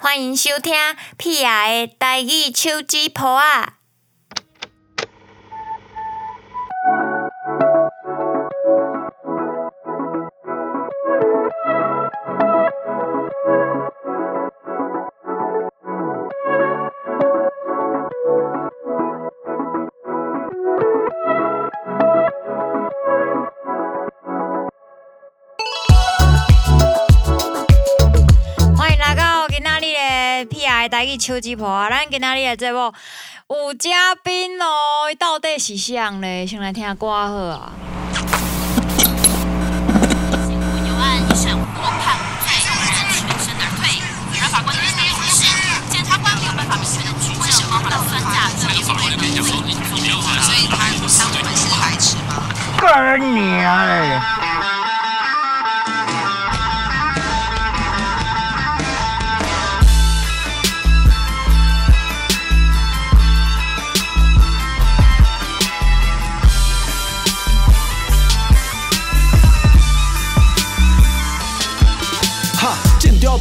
欢迎收听屁儿的台语手指抱啊！台语手机婆啊！咱今仔日的节目有嘉宾哦，到底是谁呢？先来听下歌好啊！新闻有案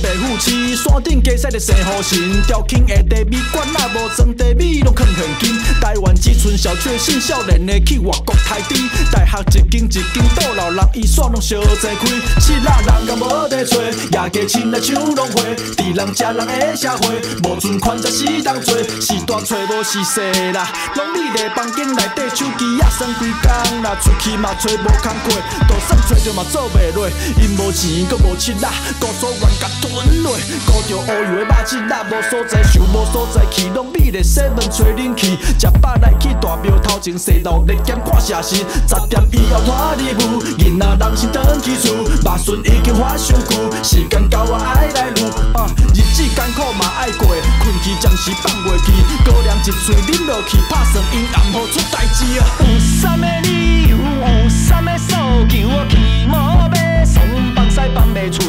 all. 进调白虎市，山顶加西的生好神，调轻的地米管若无装地米，拢藏现金。台湾只剩小确幸，少年的去外国太低，大学一间一间倒老，人伊煞拢相齐开，七仔人甲无地找，夜家亲来抢拢花，伫人食人的社会，无存款才是人做，是大找无是细啦，拢你伫房间内底手机也算规工啦，出去嘛找无工课，就算找着嘛做袂落，因无钱阁无七仔，高所愿甲吞落，顾着乌油的肉子仔，无所在想无所在去，拢你咧西门找恁去，食饱来去大庙头前西路咧检看写实，十点以后拖礼物，囡仔人先转去厝，肉笋已经发上久，时间到我爱来撸，啊日子艰苦嘛爱过，困去暂时放袂去，高粱一喙啉落去，拍算因暗好出代志啊。有啥物理由，有啥物诉求，我去无要送放屎放袂出，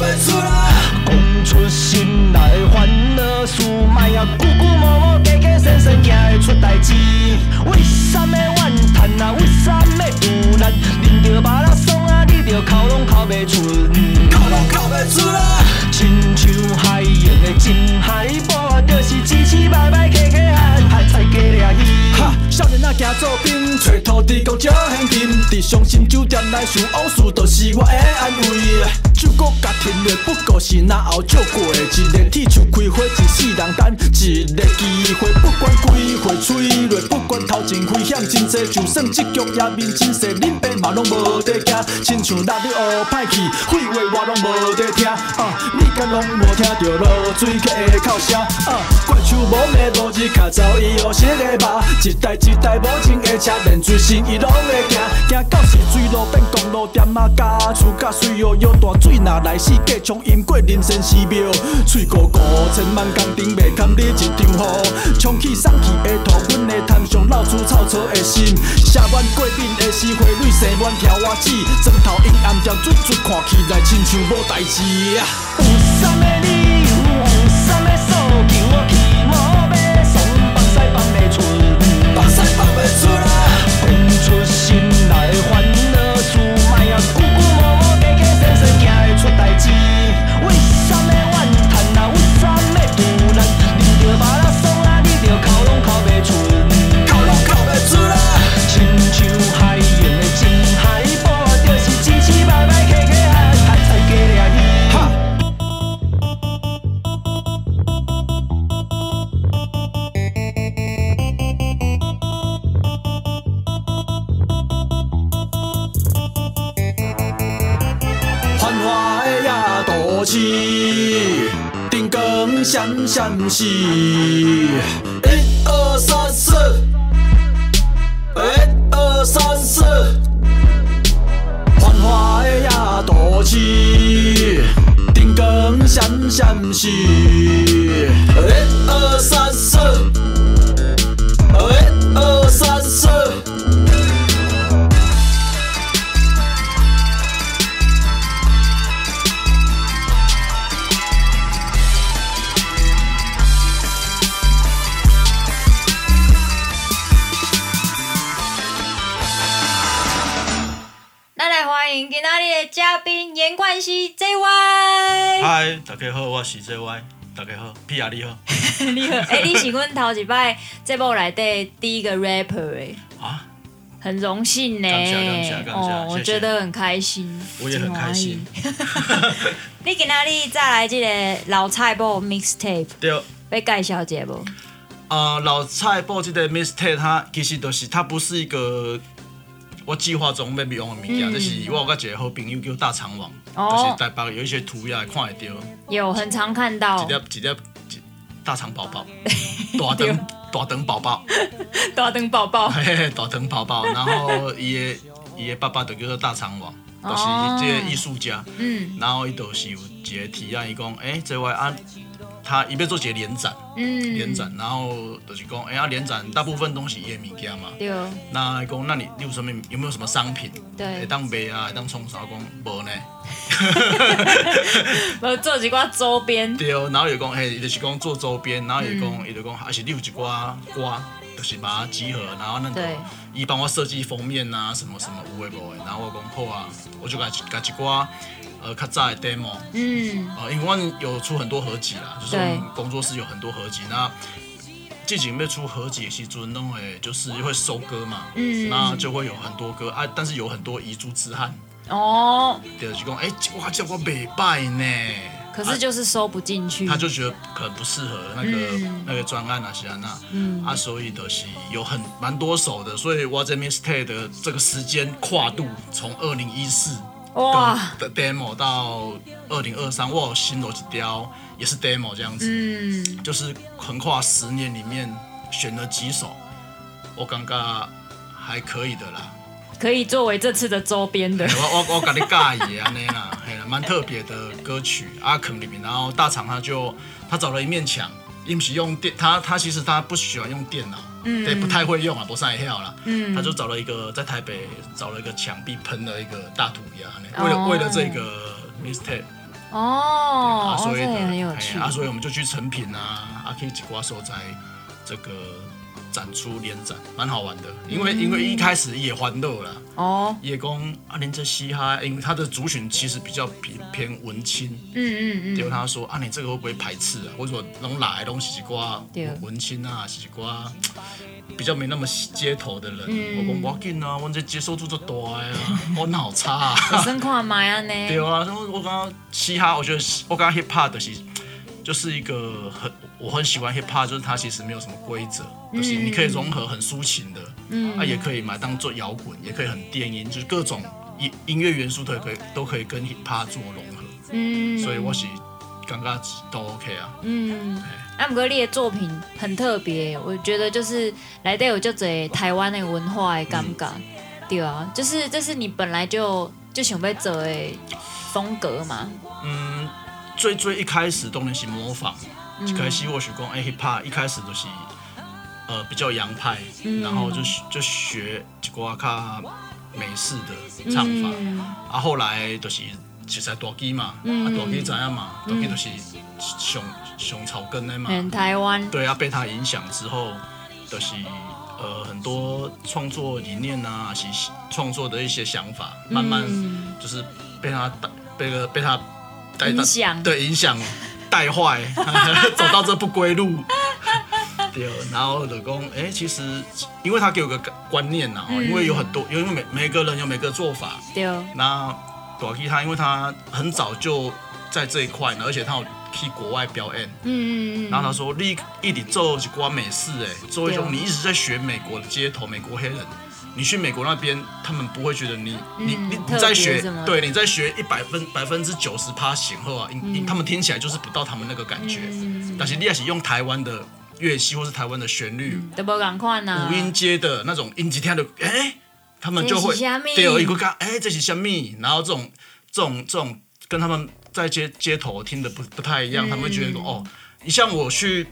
讲出心内烦恼事，莫啊久久无无加加 sensen 惊会出代志。为啥物怨叹啊？为啥物有难？啉着麻辣爽啊，你着哭拢哭袂出，哭拢哭袂出来！亲像仔行做兵，找土地公借现金，伫伤心酒店内想往事，就是我的安慰。酒国甲停落，不过是那后照过，一个铁树开花，一世人等一个机会，不管几岁吹落，不管头前危险真济，就算这局也面真势，恁爸嘛拢无得惊，亲像落你学歹去，废话我拢无得听。啊，你敢拢无听着落水客的哭声？啊，怪手无骂无日，较早伊学识个吧，一代一代无情的车，连水深伊拢会行，行到是水路变公路店啊，家厝甲水哦，摇大水若来死，过冲淹过人生寺庙，喙糊糊，千万工程袂堪你一场雨，冲起送去的土，阮的摊上老鼠臭草的心，写满过敏的死花蕊，生满条瓦子，枕头阴暗条水水看起来亲像无代志啊。有啥物理由？有啥物诉求？你好你好，哎、你是阮头一摆节目内底第一个 rapper 哎，啊，很荣幸呢。我觉得很开心。我也很开心。你今仔日再来这个老菜脯 mixtape，对，要介绍一下无？呃，老蔡报这个 mixtape 它其实就是它不是一个我计划中要用的物件，嗯。就是我有个一个好朋友叫大肠王，哦。就是台北有一些涂鸦看得到，有很常看到。一粒一粒一大肠宝宝，大肠大肠宝宝，大肠宝宝。大肠宝宝，然后伊的伊的爸爸就叫做大肠王，就是哦这个艺术家，嗯。然后伊就是有一个提案，伊讲，诶、这位啊，他伊要做一个联展，嗯，联展，然后就是讲，哎呀，联展大部分东西伊的物件嘛。对那讲，那你你有什么有没有什么商品对当卖啊，当冲啥？讲无呢。我做一寡周边。对，然后有讲，嘿，伊就是讲做周边，然后有讲，伊就讲，还是你有一寡歌，就是把它集合，然后那个对伊帮我设计封面啊，什么什么有诶无诶，然后我讲好啊，我就甲甲一寡呃较早的 demo，嗯，呃，因为有出很多合集啦，就是我们工作室有很多合集，那。季景要出合集的时阵，拢会就是会收歌嘛，嗯。那就会有很多歌啊，但是有很多遗珠之憾，哦，就是讲，哎、哇，这我袂歹呢。可是就是收不进去。他就觉得可能不适合那个、嗯。那个专案啊，西安娜，嗯。啊，所以的是有很蛮多首的，所以我这 mistake 的这个时间跨度从二零一四哇，的 demo 到二零二三，我有新逻辑雕也是 demo 这样子，嗯，就是横跨十年里面选了几首，我感觉还可以的啦。可以作为这次的周边的。嘿。我我我跟你介意安尼啦，嘿啦，蛮特别的歌曲阿肯里面，然后大厂他就他找了一面墙，因为是用电，他他其实他不喜欢用电脑，嗯。对，不太会用啊，不善跳啦，嗯。他就找了一个在台北找了一个墙壁喷了一个大涂鸦为了为了这个 mistake，哦，所以很有趣。嘿。啊，所以我们就去成品啊，啊，可以几挂手在这个展出联展，蛮好玩的，因为、因为一开始也欢乐啦。哦，叶公啊，连这嘻哈，因为他的族群其实比较偏偏文青，嗯嗯嗯，结果他说啊，你这个会不会排斥啊？或者说拢来东西瓜文青啊，西瓜比较没那么街头的人。嗯我讲我紧啊，我这接受度就大呀啊，我脑差啊。生看买啊呢。对啊，所以我刚刚嘻哈，我觉得我刚刚 hip hop 的是就是一个很我很喜欢 hip hop，就是它其实没有什么规则，就是你可以融合很抒情的，嗯。啊也可以买当做摇滚，也可以很电音，就是各种音音乐元素都可以都可以跟 hip hop 做融合，嗯，所以我是感觉都 OK 啊。嗯，啊，姆哥你的作品很特别，我觉得就是来底有就侪台湾的文化的感觉，对啊，就是这是你本来就就想要做的风格嘛，嗯，最最一开始当然是模仿，嗯一开始我是讲哎 hip hop 一开始就是呃比较洋派，嗯。然后就就学一寡较美式的唱法，嗯。啊后来就是实在大基嘛，嗯。啊大基知影嘛，大基就是上上草根的嘛，很台湾，对啊，被他影响之后，就是呃很多创作理念啊，是创作的一些想法，慢慢嗯就是被他带被个被他带影响。对影响带坏，走到这不归路。对，然后老公，哎、其实因为他给我个观念呐、哦，因为有很多，因为每每个人有每个做法，对，那短期他因为他很早就在这一块呢，而且他有去国外表演，嗯嗯嗯，然后他说：“你一直做一挂美式，哎，做一种你一直在学美国的街头，美国黑人，你去美国那边，他们不会觉得你你你你在学对，你在学一百分百分之九十趴型后啊，因嗯。因他们听起来就是不到他们那个感觉。但是你要是用台湾的乐器或是台湾的旋律，五音阶的那种音级听的，哎，他们就会对有一个讲，哎，这是什么？然后这种这种这种跟他们在街街头听的不不太一样，他们会觉得说，哦，你像我去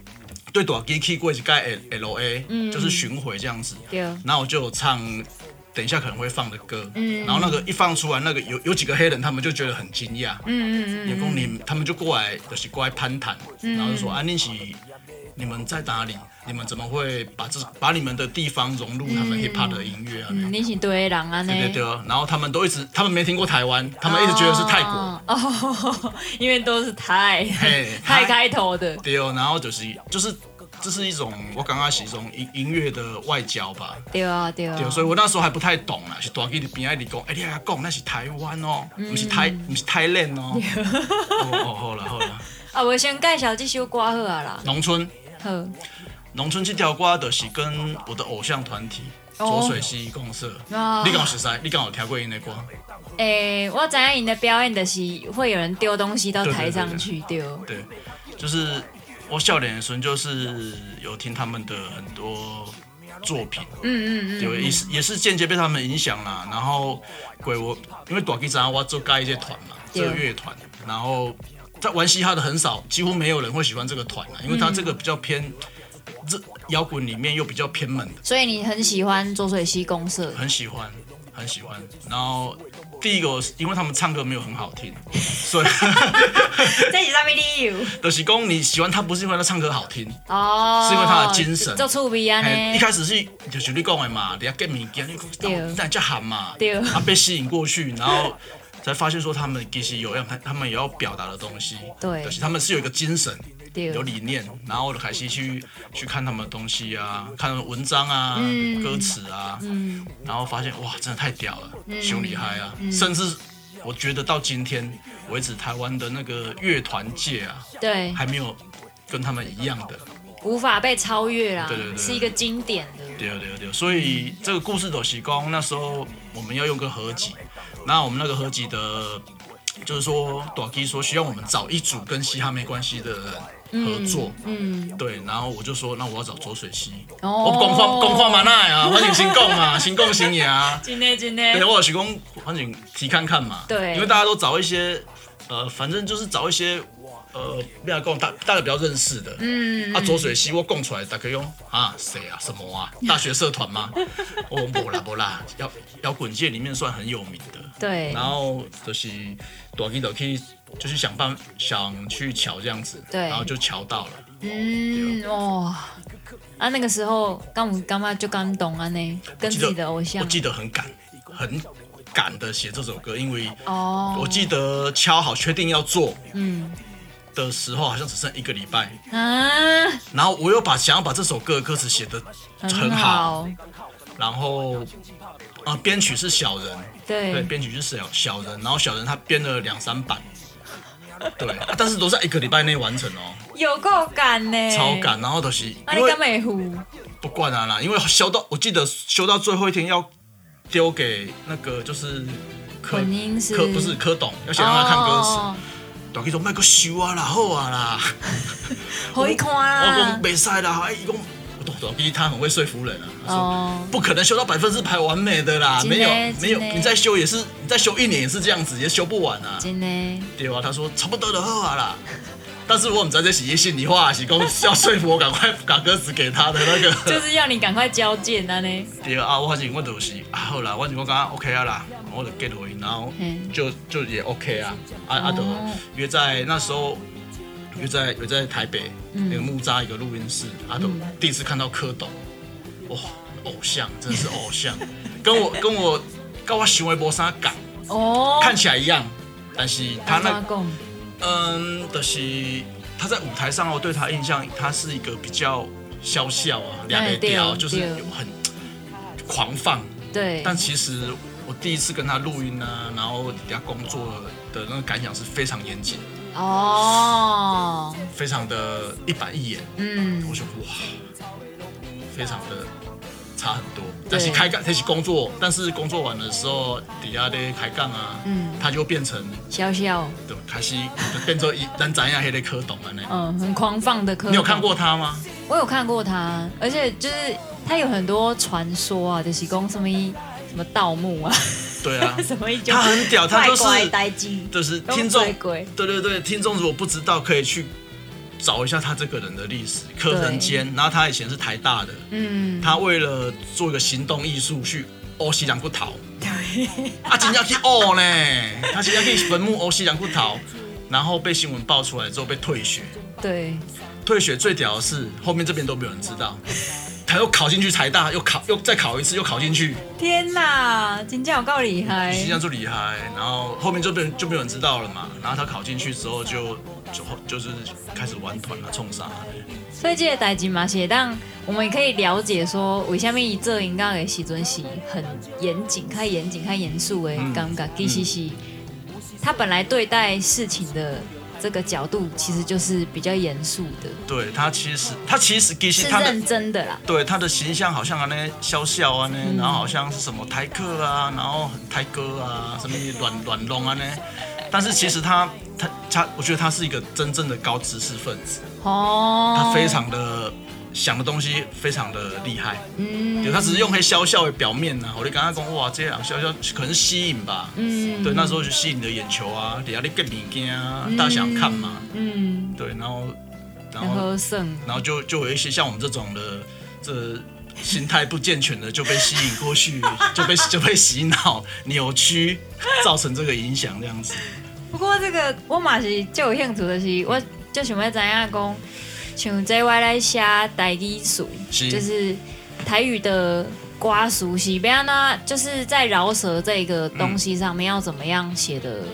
对大机器过一盖 L L A，、就是巡回这样子，对，然后我就唱等一下可能会放的歌，嗯。然后那个一放出来，那个有有几个黑人他们就觉得很惊讶，嗯嗯嗯员工你他们就过来就是过来攀谈，然后就说啊你是你们在哪里？你们怎么会把这把你们的地方融入他们 hip hop 的音乐啊？嗯，你是对的人啊呢？对对对，然后他们都一直，他们没听过台湾，他们一直觉得是泰国，哦，哦因为都是泰嘿 泰开头的，对哦，然后就是就是这是一种我刚刚是一种音音乐的外交吧，对啊对啊，对，所以我那时候还不太懂啦，是大记的边爱里讲，哎、你还讲那是台湾哦，不是台不是台湾哦，哦哦好了好了，啊，我先介绍这首歌好啊啦，农村好，农村这条歌的是跟我的偶像团体哦。浊水溪共社，哦。你刚好是谁？你刚好听过因的歌？诶，我知影因的表演就是会有人丢东西到台上去丢，对，就是我笑脸的时候，就是有听他们的很多作品，嗯嗯嗯，有也是也是间接被他们影响啦。然后鬼我因为短期长我做盖一些团嘛，这对。个乐团，然后在玩嘻哈的很少，几乎没有人会喜欢这个团啊，因为他这个比较偏这摇滚里面又比较偏门的，所以你很喜欢浊水溪公社，很喜欢很喜欢。然后第一个我是因为他们唱歌没有很好听，所以这是啥物理由？就是讲你喜欢他不是因为他唱歌好听。哦，是因为他的精神做趣味啊嘿一呢，开始是就是你讲的嘛，你要 get 物件，你对那叫喊嘛，对啊被吸引过去，然后才发现说他们其实有要他们也要表达的东西，对。就是他们是有一个精神，对。有理念，然后我就开始去去看他们的东西啊，看文章啊、嗯歌词啊，嗯。然后发现哇，真的太屌了，凶厉害啊，甚至我觉得到今天为止，台湾的那个乐团界啊，对，还没有跟他们一样的。无法被超越啦，对对对是一个经典的，对对对，所以这个故事的是讲那时候我们要用个合集，那我们那个合集的，就是说短 K 说需要我们找一组跟嘻哈没关系的人合作，嗯，对，然后我就说那我要找左水溪，哦。我公放公放嘛那呀，欢迎新共嘛，新共新也啊，今天今对，天，我有提供反正提看看嘛，对。因为大家都找一些呃，反正就是找一些呃，不要跟我大大家比较认识的，嗯，啊，左水溪我供出来，大家用啊，谁啊，什么啊，大学社团吗？哦，不啦不啦，摇摇滚界里面算很有名的。对。然后就是短期短期就是想办想去瞧这样子，对。然后就瞧到了。嗯哇，啊那个时候刚我干嘛就刚懂啊呢，跟自己的偶像。我像，记得很赶，很赶的写这首歌，因为哦，我记得敲好确定要做嗯的时候，好像只剩一个礼拜，啊，然后我又把想要把这首歌的歌词写得很很好，然后啊编曲是小人。对，对，编曲是小小人，然后小人他编了两三版，对，啊但是都在一个礼拜内完成哦，有够赶呢，超赶，然后都是因为？不管啊啦，因为修到我记得修到最后一天要丢给那个就是柯柯不是柯董，要先让他看歌词，哦，大家说卖个修啊啦，好啊啦，可以看我啊讲，没赛啦，哎，一共我懂懂，他很会说服人啊，他说。哦，不可能修到百分之百完美的啦，没有没有，你再修也是，你再修一年也是这样子，也修不完啊。真的，对啊，他说差不多就好啊啦。但是我们在这写心里话，是讲要说服我赶快把歌词给他的那个。就是要你赶快交件啊呢，对啊，我反正我就是啊，好啦，我反正我刚刚 OK 啊啦，我就 get 回，然后嗯就就也 OK 啊，啊啊就哦约在那时候约在约在台北那个木扎一个录音室，啊都第一次看到蝌蚪，哇，偶像真的是偶像，跟我跟我跟我行为无啥港，哦，看起来一样，但是他那阿公，嗯，就是他在舞台上，我对他印象，他是一个比较笑笑啊，两个对调，就是有很狂放。对，但其实我第一次跟他录音啊，然后底下工作的那个感想是非常严谨，哦，非常的一板一眼。嗯。我，说哇，非常的差很多。但是开杠，但是工作，但是工作完的时候，底下的开杠啊，嗯他就变成笑笑，对，开始就变成一咱怎样黑的蝌蚪了那。嗯，很狂放的蝌蚪。你有看过？他吗？我有看过他，而且就是他有很多传说啊，就是讲什么什么盗墓啊，对啊，什么一他很屌，他就是就是听众对对对，听众如果不知道，可以去找一下他这个人的历史。柯仁坚，然后他以前是台大的，嗯，他为了做一个行动艺术去欧西洋骨头，啊，真要去哦呢，他真要去坟墓欧西洋骨头，然后被新闻爆出来之后被退学，对，退学最屌的是后面这边都没有人知道，他又考进去台大，又考又再考一次，又考进去，天哪，真正有够厉害。实际上就厉害，然后后面就被就没有人知道了嘛，然后他考进去之后就就就是开始玩团了，冲啥，所以这个代志嘛，是当我们也可以了解说，为什么这应该的时阵是很严谨、开严谨、开严肃的嗯感觉，其实是他本来对待事情的这个角度，其实就是比较严肃的，对他其实他其实其实是他的认真的啦。对他的形象好像啊那笑笑啊呢，嗯。然后好像是什么台客啊，然后很台哥啊，什么软软龙啊呢，但是其实他他他，我觉得他是一个真正的高知识分子，哦，他非常的想的东西非常的厉害，嗯。对他只是用黑笑笑的表面呐、啊，我就跟他讲哇，这样笑笑可能是吸引吧，嗯。对，那时候就吸引你的眼球啊，底下你更物件啊，大家想看嘛，嗯，对，然后然然后然后就就有一些像我们这种的，这心态不健全的就被吸引过去，就被就被洗脑、扭曲，造成这个影响这样子。不过这个我嘛是就有兴趣的是，我就想要知影讲，像这我来写台语词，就是台语的瓜熟是要呢，就是在饶舌这个东西上面要怎么样写的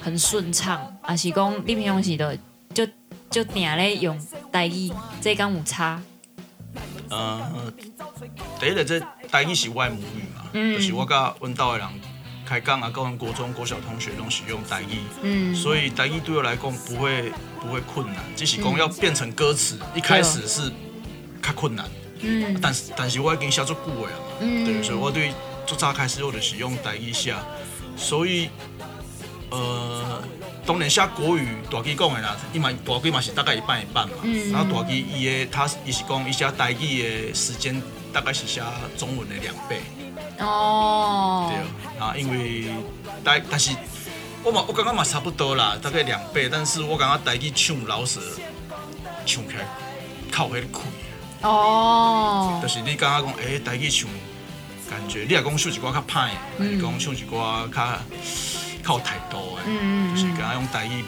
很顺畅，还是讲你平常时的就就定咧用台语，这刚有差，呃，第一个这台语是我的母语嘛，嗯。就是我甲阮兜的人开讲啊，跟阮国中、国小同学拢使用台语，嗯，所以台语对我来讲不会不会困难，只是讲嗯要变成歌词，一开始是较困难。嗯。但是但是我已经写作久的啊，嗯。对，所以我对做早开始我就是用台语写，所以呃，当然写国语大机讲的啦，伊嘛大机嘛是大概一半一半嘛，嗯。然后大机伊的他伊是讲伊写台语的时间大概是写中文的两倍，哦。对，，啊，因为但但是我嘛我感觉嘛差不多啦，大概两倍，但是我感觉台语唱老舌唱起来靠迄个开。哦。就，是你感觉讲，诶、台语唱，感觉你若讲唱一寡较歹的，还是讲唱一寡较较有态度的，嗯嗯嗯。就是感觉用台语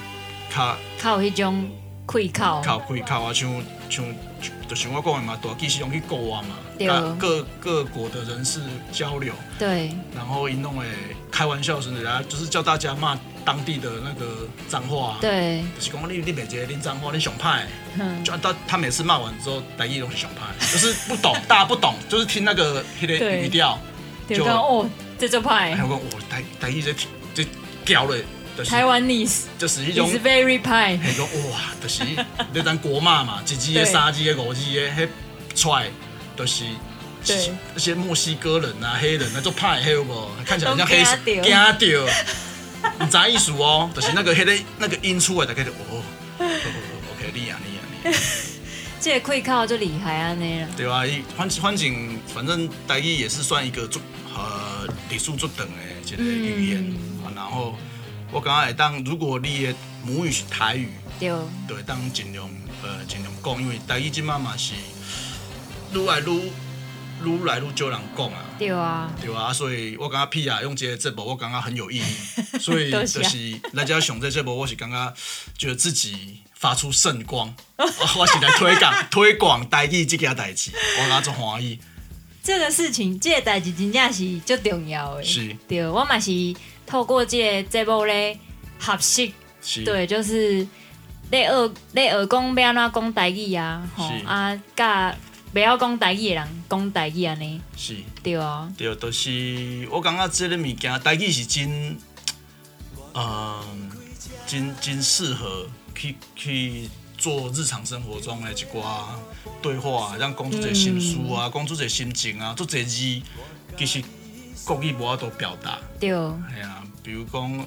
较靠迄种开口，较有开口啊，像像就是我讲的嘛，大机是用去国啊嘛，各各国的人士交流，对，然后一弄诶开玩笑甚至啊，就是叫大家骂当地的那个脏话、啊，，对，就是讲你你每节恁脏话，你熊派。嗯，就他他每次骂完之后，台语都是熊派，就是不懂，大家不懂，就是听那个那个语调，就哦，这就派还有讲我台台语这这教了，就是台湾 is 就是一种 is，very 派，迄种哇，就是你咱国骂嘛，一支的、对三支的、五支的，迄出来就是。对那些墨西哥人啊、黑人啊，就派黑有无？看起来很像黑 惊掉，你知意思哦？就是那个黑的那个音出来，大概就哦哦，OK，你啊你啊你啊。这个开口就厉害安尼啦。对啊，伊反反正反正台语也是算一个足呃礼数足等的一个语言、啊。然后我感觉会当，如果你的母语是台语，对，就会当尽量呃尽量讲，因为台语即马嘛是愈来愈愈来愈少人讲啊。对啊，对啊，所以我感觉 P 啊用这个节目，我感觉很有意义。所以就是大家上这节目，我是感觉觉得自己发出圣光，我是来推广 推广台语这件代志，我感觉欢喜。这个事情，这个代志真正是最重要的。是对，我嘛是透过这个节目咧学习，是，对，就是咧学咧学讲要安怎讲台语啊，吼啊，甲不要讲台语的人讲台语安尼，是。对啊，对，就是我感觉这个物件，台语是真，呃，真真适合去去做日常生活中的一寡对话，让讲出一个心事啊，讲出一个心情啊，做者字其实国语无法度表达，对，系啊，比如讲。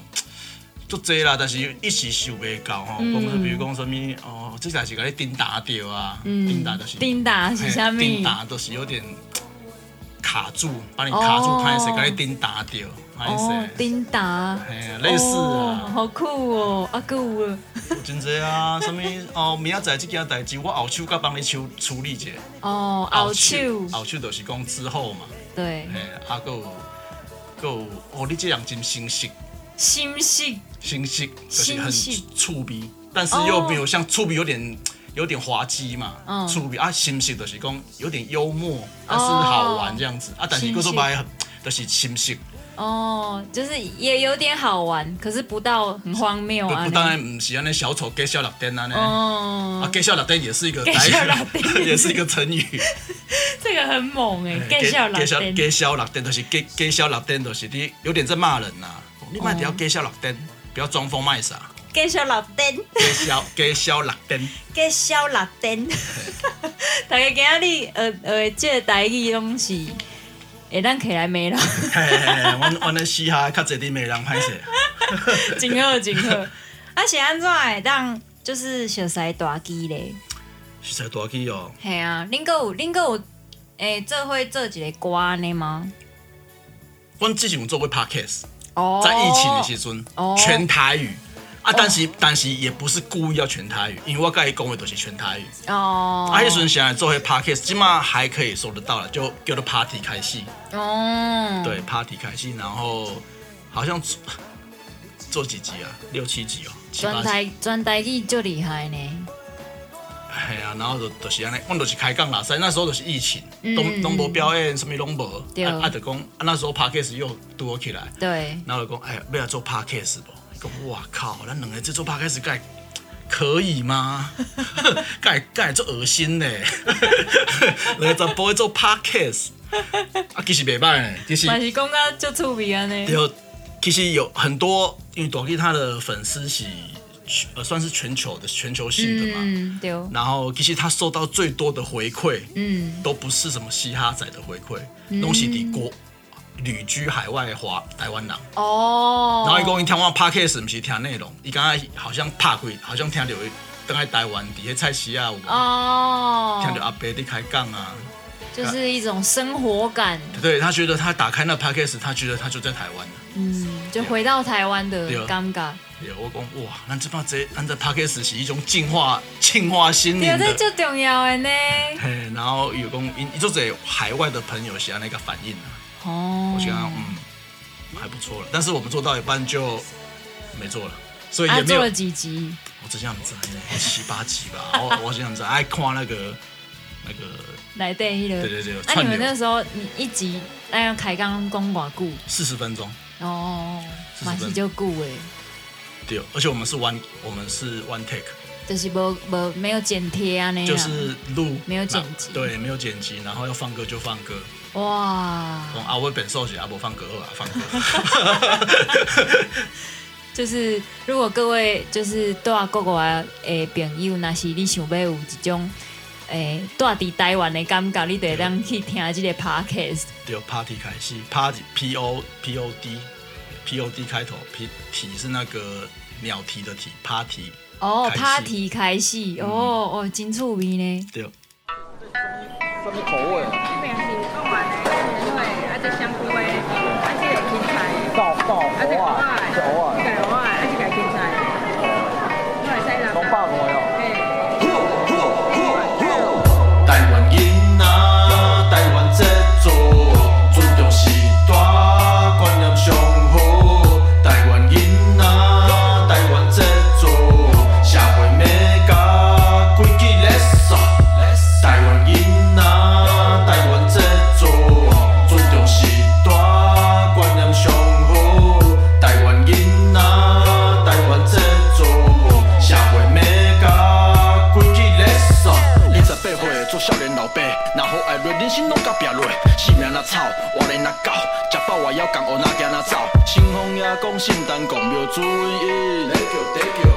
足济啦，但是一时想袂到吼。嗯比如讲什物哦，这才是甲你叮打掉啊，嗯叮打就是叮打是啥物？叮打就是有点 卡住，把你卡住，哦拍谁给你叮打掉，拍哦谁，，叮打。哎呀，类似哦啊，好酷哦！啊，够了。真济啊，什么哦，明仔载这件代志，我后手甲帮你处处理者，哦，后手，后手就是讲之后嘛，对，嘿，啊个有还有哦，你这样真新式，心细新式就是很新式触鼻，但是又没有像触鼻有点有点滑稽嘛，嗯触鼻啊，新式就是讲有点幽默，但是好玩这样子。啊，但是新式个说白了就是新式，哦，就是也有点好玩，可是不到很荒谬啊。当然不是安尼小丑给笑六点啊呢。哦啊，，给笑老灯也是一个给笑六点也是一个成语。这个很猛哎，给笑老给笑灯给笑六灯，就是给给笑六灯，就是你有点在骂人呐、你卖条给笑六灯，不要装疯卖傻。给笑老灯，给笑给笑六灯，给笑老灯。大家今仔日呃呃，这个台语拢是会当起来没啦，嘿嘿嘿，阮阮咧嘻哈较侪啲美人歹势。真好真好。啊是安怎会当就是熟悉大机咧？是才大机哦，系啊，恁个有恁个有诶，做会做一个歌安尼吗？阮之前有做过 podcast，哦在疫情的时阵哦，全台语。啊，但是但是也不是故意要全台语，因为我甲伊讲的都是全台语。哦，啊，迄阵现在做迄 podcast，起码还可以收得到了，就叫做 party 开戏。哦，对，party 开戏，然后好像做做几集啊，六七集哦，七八集。专台专台语就厉害呢。系啊，然后就就是安尼，阮就是开讲啦，所以那时候就是疫情，嗯都拢无表演，什么拢无。对啊啊，就讲啊，那时候 podcast 又多起来，对，然后就讲，哎呀，要来做 podcast 不？讲哇靠，咱两个这做 podcast 该可以吗？盖盖做恶心呢？两个怎不会做 podcast？啊，其实袂歹呢，其实嘛是讲到就趣味安尼。有，其实有很多，因为短 K 他的粉丝是呃算是全球的全球性的嘛，嗯，对，然后其实他收到最多的回馈，嗯，都不是什么嘻哈仔的回馈，东西抵国旅居海外的华台湾人。哦，然后伊讲伊听我 podcast 毋是听内容，伊刚才好像拍开，好像听到等在台湾伫迄菜市啊有无哦，听到阿伯伫开讲啊，就是一种生活感，对他觉得他打开那 podcast，他觉得他就在台湾了。嗯，就回到台湾的对尴尬。对，我讲哇，咱这帮这咱这 podcast 是一种净化、净化心灵对，这的。最重要的呢。嘿，然后有讲，伊伊做者海外的朋友写那个反应啊，哦我，觉得嗯还不错了。但是我们做到一半就没做了，所以啊，也没有。做了几集？我只想知七八集吧，我 我只想知道爱看那个那个，来对迄个。对对对那、你们那时候，你一集那样开刚公寡固四十分钟，哦，40嘛是就固诶，对，而且我们是 one 我们是 one take，就是无无没有剪贴啊那样。就是录没有剪辑那对，没有剪辑，然后要放歌就放歌，哇，讲啊我本寿喜啊不放歌啊放歌，就是如果各位就是住国外的朋友，若是你想要有一种诶住伫台湾的感觉，你得当去听这个 podcast。对，party 开始，party P O P O D P O D 开头，P 体是那个鸟啼的啼，party 哦，party 开始，哦哦，真趣味呢。对，什么口味？平芹菜，爆爆啊讲圣诞公庙主因，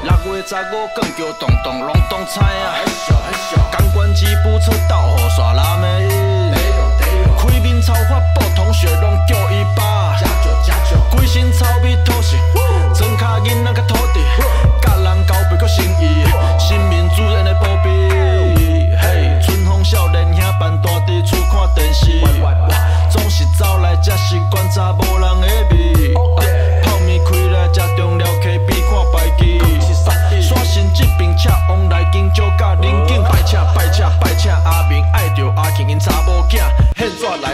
六月十五更叫动动拢动菜啊。钢管机不车道雨刷蓝的伊，开面草发布同学拢叫伊爸。规身臭味土性，庄卡囡仔甲土地，甲人交配搁生意，新民主人的保庇。嘿，春风少年兄办大伫厝看电视，总是走来才是观察无人的味。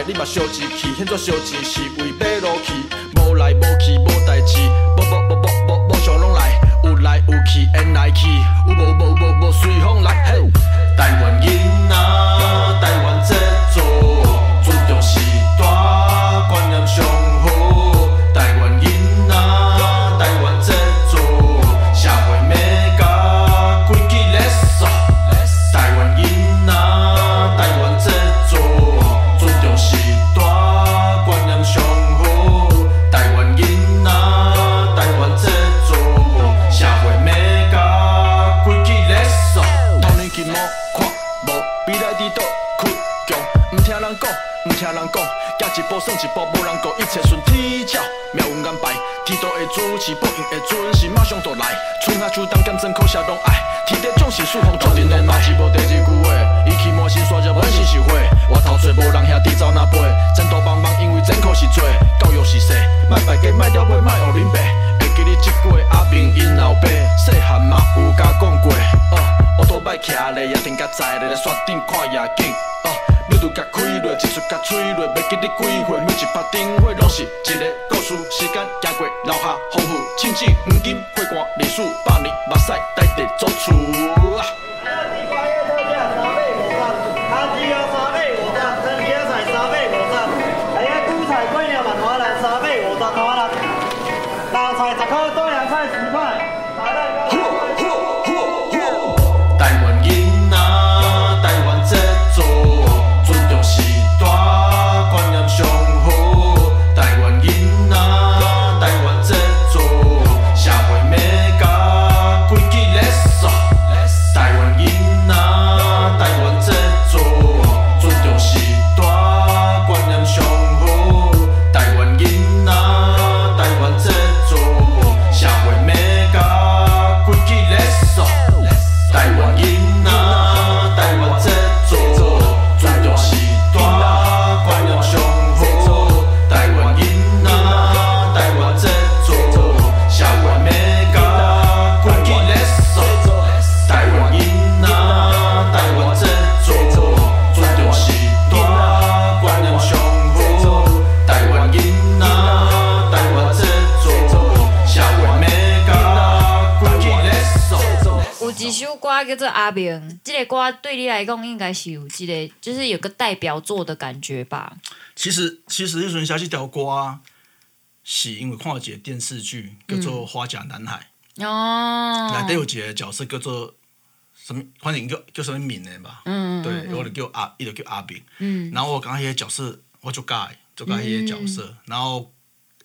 你嘛烧钱去，现在烧钱是为买落去，无来无去无代志，无无无无无无想拢来，有来有去，因来去，有无有无有无随风来，嘿。看无未来伫倒开强，毋听人讲，毋听人讲，行一步算一步，无人顾，一切顺天照，命运安排，天道的主持，报应会准时，马上就来。春夏秋冬减增苦涩拢爱，天地总是四方注定拢来。是无第二句话，伊去满心刷着满心是火，我头找无人兄弟走哪飞，前途茫茫，因为艰苦是多，教育是细，莫败家，莫了尾，莫学恁爸。会记你即句阿明因老爸，细汉嘛有甲讲过。我倒摆徛咧，也停甲在咧，山顶看夜景。哦，你拄甲开落，一出甲吹落，袂记你几岁，每一拍灯火拢是一个故事。时间行过，留下丰富，亲情黄金血汗历史，百年目屎代地做厝。台来讲应该是有这个，就是有个代表作的感觉吧？其实其实迄阵写这条歌，是因为看了一个电视剧叫做《花甲男孩》，哦，内底有一个角色叫做什么，反正叫叫什么敏的吧，嗯，嗯对，我就叫阿，伊就叫阿炳。嗯，然后我刚迄个角色，我就介就介迄个角色，然后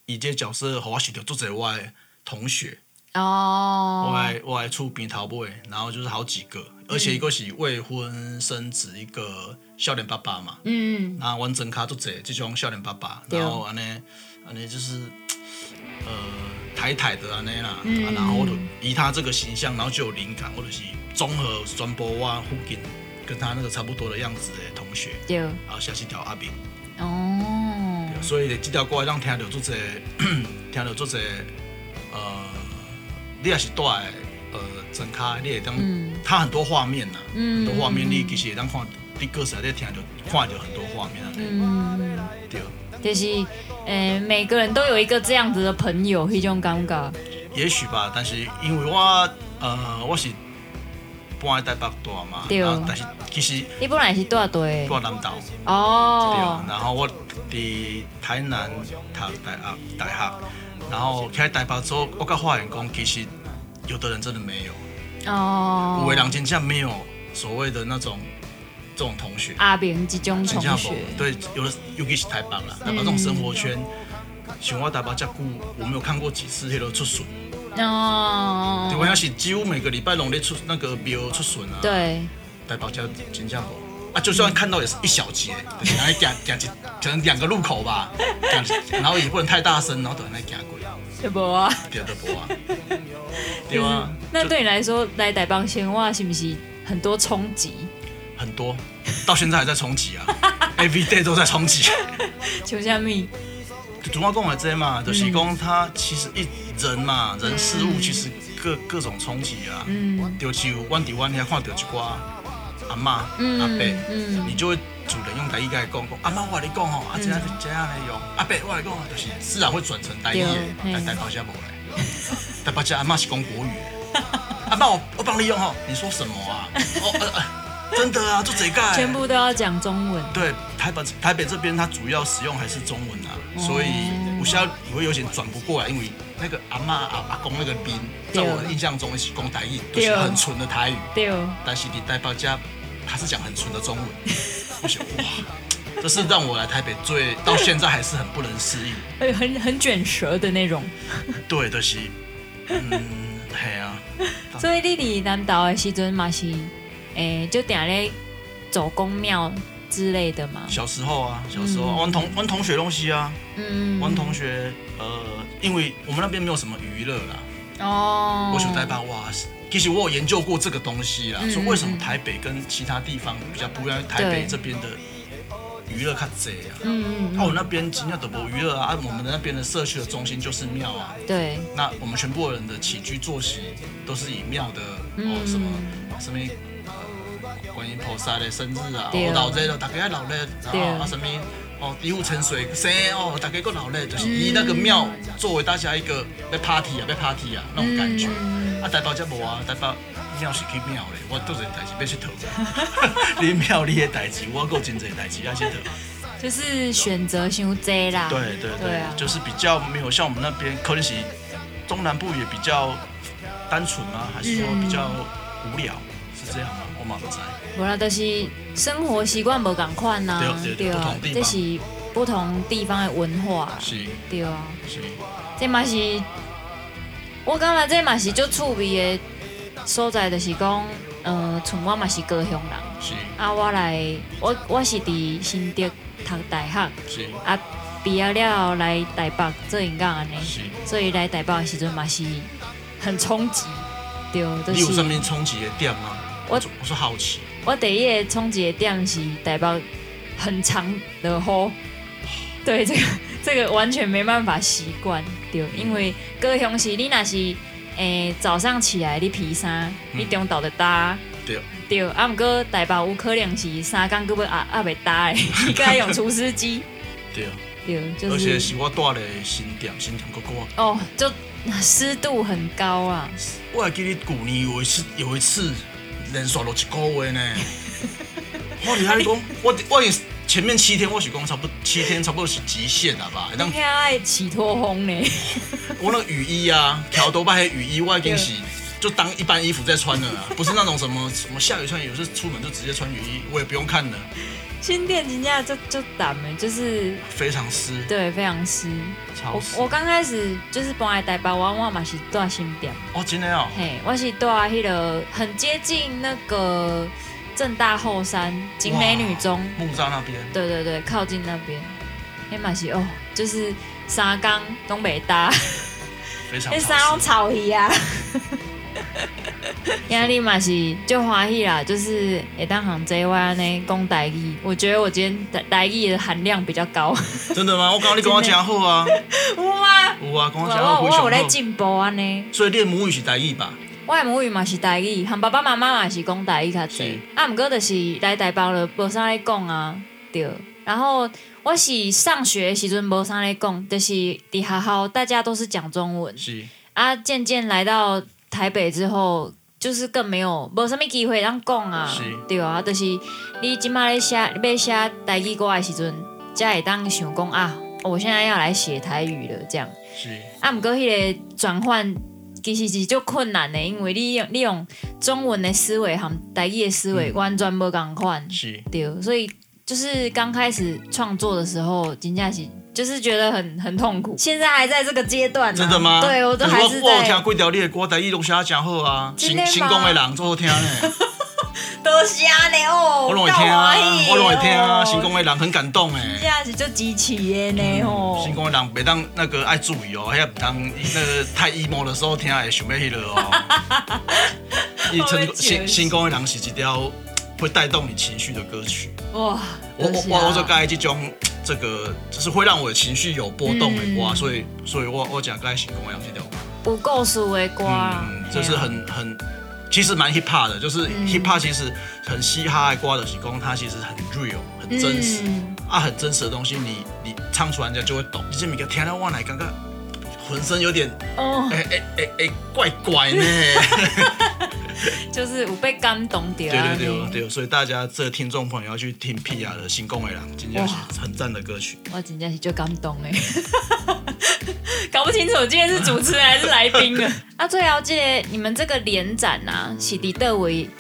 以这个角色，互我想到做者我的同学，我哦，来我来出边头尾，然后就是好几个，而且一个是未婚生子，一个少年爸爸嘛，嗯，那完整卡做者这种少年爸爸，然后安尼安尼就是呃台台的安尼啦，嗯。啊然后我就以他这个形象，然后就有灵感，或者是综合传播我附近跟他那个差不多的样子的同学，对，然后下去调阿炳。哦，所以这条歌让听到做者，听到做者，呃，你也是带呃整卡，你会当，嗯。它很多画面呐、嗯。很多画面你其实会当看，你歌词在听就看到很多画面啊，嗯，对，就是，呃，每个人都有一个这样子的朋友，迄种感觉，也许吧，但是因为我呃我是搬在台北大嘛，对。然后但是其实你本来是多少队住？南岛，对，哦，然后我伫台南读大学大学，然后开台北之后，我才发现讲，其实有的人真的没有，哦，有的人真正没有所谓的那种这种同学，阿明这种同学，对，有的尤其是台北啦，台北这种生活圈，像我台北这久，我没有看过几次迄个出巡，哦，台湾是几乎每个礼拜拢在出那个庙出巡啊，，对，台北这真正无。啊，就算看到也是一小节，对然后行行一可能两个路口吧，行然后也不能太大声，然后就在那夹过，对不啊？对的无啊，对啊，那就对你来说，来台邦鲜话是不是很多冲击？很多，到现在还在冲击啊，every day 都在冲击。求下面，主要跟我这嘛，就是讲他其实一人嘛，人事物其实各各种冲击啊，嗯。就是有阮伫阮遐看到一寡阿妈、嗯阿伯，嗯。你就会主人用台语甲伊讲讲，阿妈我跟你讲吼，啊这样这样来用，阿伯我跟你讲，就是自然会转成台语但嘿台北家无来，台北家阿妈是讲国语的，阿妈我我帮你用吼，你说什么啊？哦呃呃，真的啊，做这个全部都要讲中文。对，台北台北这边它主要使用还是中文啊，所以我现在也会有点转不过来，因为那个阿妈阿阿公那个兵，在我的印象中是讲台语，就对。是很纯的台语，对，但是你台北家他是讲很纯的中文，我想哇，这是让我来台北最到现在还是很不能适应。哎很很卷舌的那种。对，就是嗯，系啊，所以你伫南岛的时阵嘛是，诶、就点咧走公庙之类的嘛。小时候啊，小时候嗯玩同玩同学东西啊，嗯，玩同学呃，因为我们那边没有什么娱乐啦，哦，我想台北哇，其实我有研究过这个东西啦，嗯说为什么台北跟其他地方比较不一样，台北对这边的娱乐较多啊。嗯嗯那、我那边今天的无娱乐啊，啊我们的那边的社区的中心就是庙啊，对，那我们全部人的起居作息都是以庙的、嗯。哦什么什么呃观音菩萨的生日啊，对哦老热了，大家老热，然后啊什么哦一壶沉水生哦，大家个老热，就是以那个庙作为大家一个被 party 啊，被 party 啊那种感觉。嗯啊，台北则无啊，台北庙是去庙咧，我都有代志要佚佗。你庙你的代志，我够真侪代志要佚佗。就是选择伤多啦。对对对，就是比较没有像我们那边，可能是中南部也比较单纯吗？还是说比较无聊？是这样吗？我嘛不知道。无啦，就是生活习惯无共款呐，对啊这是不同地方的文化，是对啊，是，这嘛是，我感觉这嘛是足趣味的所在，就是讲，呃，像我嘛是高雄人，是。啊，我来，我我是伫新竹读大学，是。啊，毕业了后来台北做演讲安尼，是。所以来台北的时阵嘛是很冲击，对，就你有生命冲击的点吗？我我是好奇。我第一个冲击的点是台北很长的雨，对这个这个完全没办法习惯，对，因为高雄是你若是诶、早上起来你披衫，你中昼就搭。对，对，啊，毋过台北有可能是三工佫要压压袂搭的，你该用除湿机。对，对，就而且是是我住的新店，新店个我。哦，就湿度很高啊。我还记得去年有一次，有一次连续落一个月呢。我你看你讲，我我前面七天我许讲差不多七天，差不多是极限了吧？当你看爱起脱风呢，我那个雨衣啊，条多半黑雨衣，我已经是就当一般衣服在穿了啦，不是那种什么什么下雨穿，有时出门就直接穿雨衣，我也不用看了，新店真正就就淡的，就是非常湿，对非常湿。我超湿。我刚开始就是搬来台北，我我嘛是住新店，哦，真的哦，嘿，我是住迄个很接近那个正大后山景美女中，木栅那边，对对对，靠近那边。迄嘛是哦，就是三工东北搭，非常迄三拢潮湿。草鱼啊。压力嘛是就欢喜啦，就是会当行这我安尼讲台语，我觉得我今天台台语的含量比较高。真的吗？我刚刚你跟我讲好啊，有吗？有啊，跟我我我有在。进步安尼。所以练母语是台语吧？我的母语嘛是台语，和爸爸妈妈嘛是讲台语较是济。啊，毋过就是来台北了，无啥咧讲啊，对。然后我是上学的时阵无啥咧讲，就是伫学校大家都是讲中文。是啊，渐渐来到台北之后，就是更没有无啥物机会让讲啊。是，对啊，就是你即马咧写要写台语歌的时阵，才会当想讲啊，我现在要来写台语了这样。是。啊，毋过迄个转换其实是足困难的，因为你用你用中文的思维和台语的思维完全无共款，是，对，所以就是刚开始创作的时候，真正是就是觉得很很痛苦，现在还在这个阶段、啊，真的吗？对，我都还是我我听几条你的歌，台语拢写得真好啊，新新讲的人最好听呢。多谢你哦，我拢会听啊我拢会听啊，哦新工的人很感动哎。这样子就支持的呢吼，新工的人别当那个爱注意哦，还要当那个太 emo 的时候听也想要迄个哦。你我会成新新工的人是一条会带动你情绪的歌曲。哇，我我我我就该这种这个，就是会让我的情绪有波动的歌，嗯。所以所以我我讲该新讲的人这条歌。有故事的歌啊，嗯，就是很很，其实蛮 hip hop 的，就是嗯。hip hop 其实很嘻哈的歌的是讲它其实很 real，很真实、嗯。啊，很真实的东西你，你唱出来人家就会懂。你这每个听了我来感觉浑身有点哦，哎哎哎哎怪怪呢。就是我被感动掉对啊，对对对，所以大家这个听众朋友要去听 P R 的《新宫尾狼》，今天是很赞的歌曲。我真的是就感动哎，搞不清楚今天是主持人还是来宾了。啊，最后记得你们这个联展啊，是伫倒位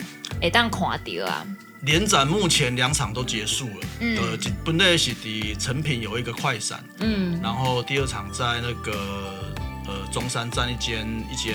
会当看到啊？联展目前两场都结束了，嗯。呃，今本来是的成品有一个快闪，嗯，然后第二场在那个呃中山站一间一间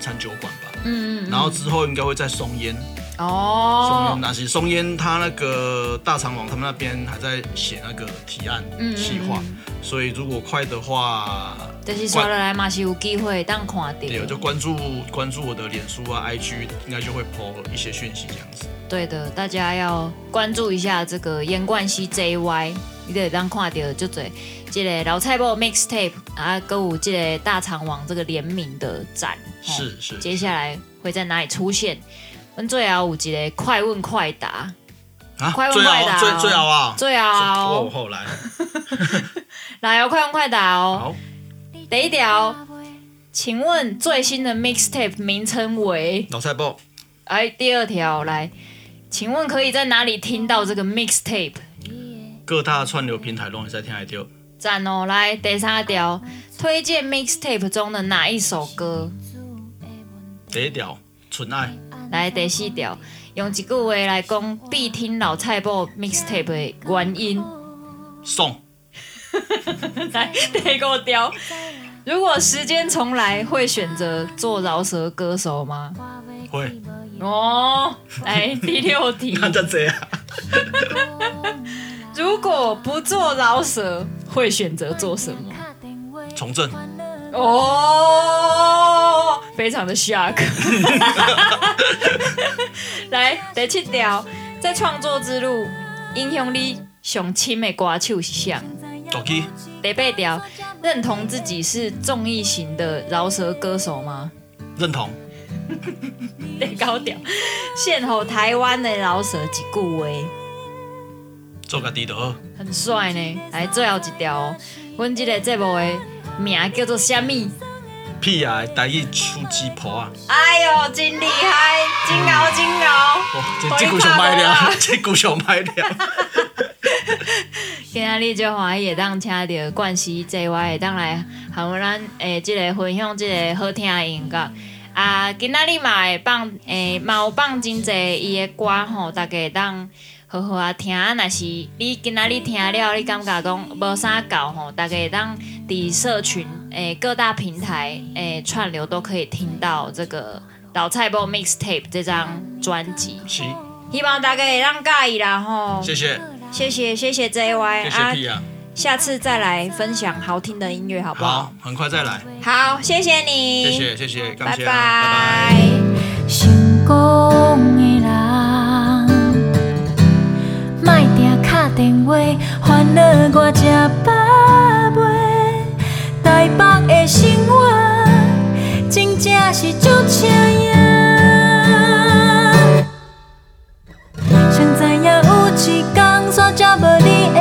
餐酒馆吧，嗯嗯，然后之后应该会在松烟，松哦烟，那是松烟，他那个大肠网他们那边还在写那个提案嗯计划，所以如果快的话，就是刷落来嘛是有机会当看对，到。就关注关注我的脸书啊、IG，应该就会 po 一些讯息这样子。对的，大家要关注一下这个严冠希 JY，你得当看到就对。这个老菜包 mixtape 啊，歌舞这个大肠王这个联名的展，是是接下来会在哪里出现？我们最后有一个快问快答，啊快问快答哦最最好啊，最好哦后来 来哦，快问快答哦。好，第一条，请问最新的 mixtape 名称为？老菜包哎，第二条来，请问可以在哪里听到这个 mixtape？各大串流平台都会在听来丢。赞哦！来第三条，推荐 mixtape 中的哪一首歌？第一条纯爱，来第四条，用一句话来讲必听老菜脯 mixtape 的原因。送 来第五条，如果时间重来，会选择做饶舌歌手吗？会，哦，来第六题，那就这样。如果不做饶舌，会选择做什么？从政，哦，非常的 shock。来，第七条，在创作之路，影响你上深的歌手是啥？走起，第八条，认同自己是综艺型的饶舌歌手吗？认同。第九条，献吼台湾的饶舌一句话，做个低头，很帅呢。来，最后一条哦，阮这个节目的名叫做虾米？屁啊！台语出鸡婆啊！哎呦，真厉害，真牛真牛！哇，这这股上卖啊了，这股上卖了。今仔日就欢喜会当请到冠希 JY 会当来和咱诶即个分享即个好听的音乐。啊，今仔日嘛会放诶，嘛有放真济伊的歌吼，大家会当好好啊听。啊，若是你今仔日听了，你感觉讲无啥搞吼，大家会当伫社群诶各大平台诶串流都可以听到这个老菜包 mixtape 这张专辑。是，希望大家会当介意啦吼。谢谢，谢谢谢谢 JY 谢谢屁啊！下次再来分享好听的音乐，好不好好？，很快再来，好，谢谢你，谢谢谢谢，感拜拜拜拜。电话烦恼我食饱未。台北的生活真正是足车样。想知影有一天煞才无你的